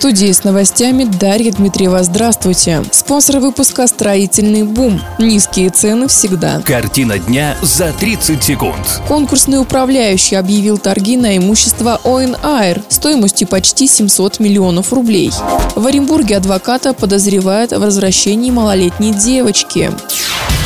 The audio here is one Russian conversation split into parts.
Студии с новостями Дарья Дмитриева. Здравствуйте. Спонсор выпуска «Строительный бум». Низкие цены всегда. Картина дня за 30 секунд. Конкурсный управляющий объявил торги на имущество ОНАР стоимостью почти 700 миллионов рублей. В Оренбурге адвоката подозревают в возвращении малолетней девочки.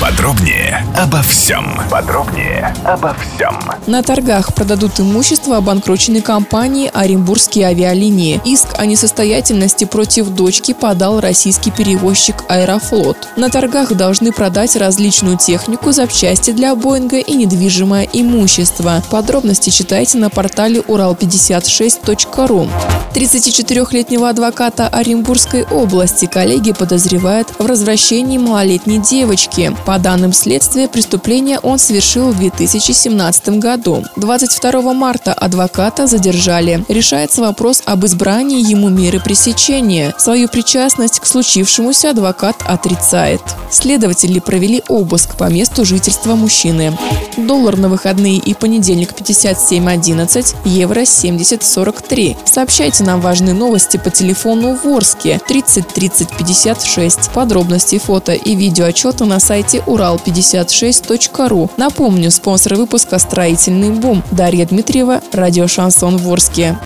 Подробнее обо всем. Подробнее обо всем. На торгах продадут имущество обанкроченной компании «Оренбургские авиалинии». Иск о несостоятельности против дочки подал российский перевозчик «Аэрофлот». На торгах должны продать различную технику, запчасти для Боинга и недвижимое имущество. Подробности читайте на портале урал56.ру. 34-летнего адвоката Оренбургской области коллеги подозревают в развращении малолетней девочки. По данным следствия, преступление он совершил в 2017 году. 22 марта адвоката задержали. Решается вопрос об избрании ему меры пресечения. Свою причастность к случившемуся адвокат отрицает. Следователи провели обыск по месту жительства мужчины. Доллар на выходные и понедельник 57.11, евро 70.43. Сообщайте нам важные новости по телефону Ворске 30 30 56. Подробности, фото и видео отчета на сайте урал56.ру. Напомню, спонсор выпуска «Строительный бум». Дарья Дмитриева, радио «Шансон Ворске».